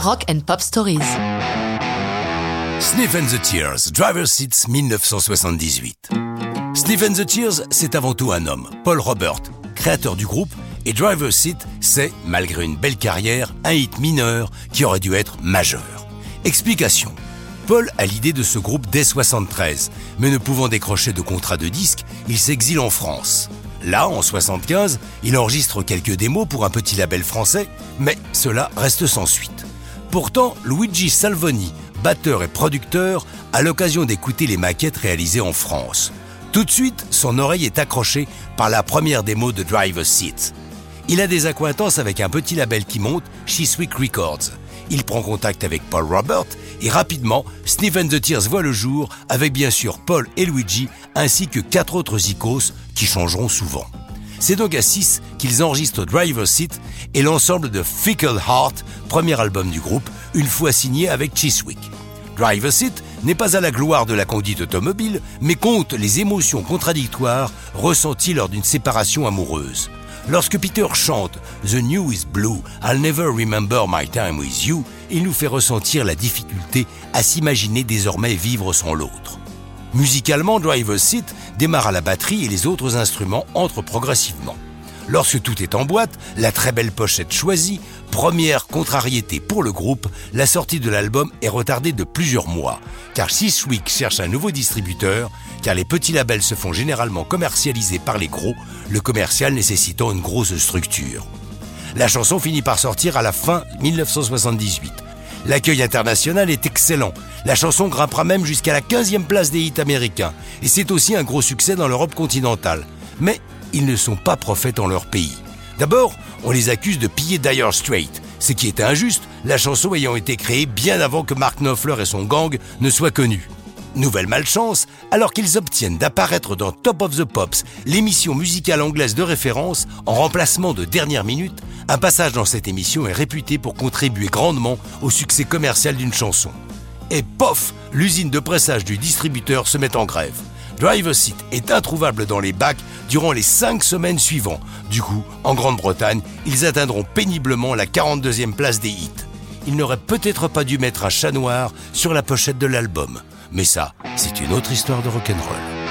Rock and Pop Stories. Sniff and the Tears, Driver Seats 1978. Sniff and the Tears, c'est avant tout un homme, Paul Robert, créateur du groupe, et Driver Seat, c'est, malgré une belle carrière, un hit mineur qui aurait dû être majeur. Explication. Paul a l'idée de ce groupe dès 73, mais ne pouvant décrocher de contrat de disque, il s'exile en France. Là, en 75, il enregistre quelques démos pour un petit label français, mais cela reste sans suite. Pourtant, Luigi Salvoni, batteur et producteur, a l'occasion d'écouter les maquettes réalisées en France. Tout de suite, son oreille est accrochée par la première démo de Driver Seat. Il a des acquaintances avec un petit label qui monte, Chiswick Records. Il prend contact avec Paul Robert et rapidement, Stephen the Tears voit le jour avec bien sûr Paul et Luigi ainsi que quatre autres icos qui changeront souvent. C'est donc à 6 qu'ils enregistrent Driver Seat et l'ensemble de Fickle Heart, premier album du groupe, une fois signé avec Chiswick. Driver Seat n'est pas à la gloire de la conduite automobile, mais compte les émotions contradictoires ressenties lors d'une séparation amoureuse. Lorsque Peter chante The New is Blue, I'll Never Remember My Time with You, il nous fait ressentir la difficulté à s'imaginer désormais vivre sans l'autre. Musicalement, Driver's Seat démarre à la batterie et les autres instruments entrent progressivement. Lorsque tout est en boîte, la très belle pochette choisie, première contrariété pour le groupe, la sortie de l'album est retardée de plusieurs mois, car Six Weeks cherche un nouveau distributeur, car les petits labels se font généralement commercialiser par les gros, le commercial nécessitant une grosse structure. La chanson finit par sortir à la fin 1978. L'accueil international est excellent. La chanson grimpera même jusqu'à la 15e place des hits américains. Et c'est aussi un gros succès dans l'Europe continentale. Mais ils ne sont pas prophètes en leur pays. D'abord, on les accuse de piller Dire Straits, ce qui est injuste, la chanson ayant été créée bien avant que Mark Knopfler et son gang ne soient connus. Nouvelle malchance, alors qu'ils obtiennent d'apparaître dans Top of the Pops, l'émission musicale anglaise de référence, en remplacement de dernière minute, un passage dans cette émission est réputé pour contribuer grandement au succès commercial d'une chanson. Et pof, l'usine de pressage du distributeur se met en grève. Driver Seat est introuvable dans les bacs durant les 5 semaines suivantes. Du coup, en Grande-Bretagne, ils atteindront péniblement la 42e place des hits. Ils n'auraient peut-être pas dû mettre un chat noir sur la pochette de l'album. Mais ça, c'est une autre histoire de rock'n'roll.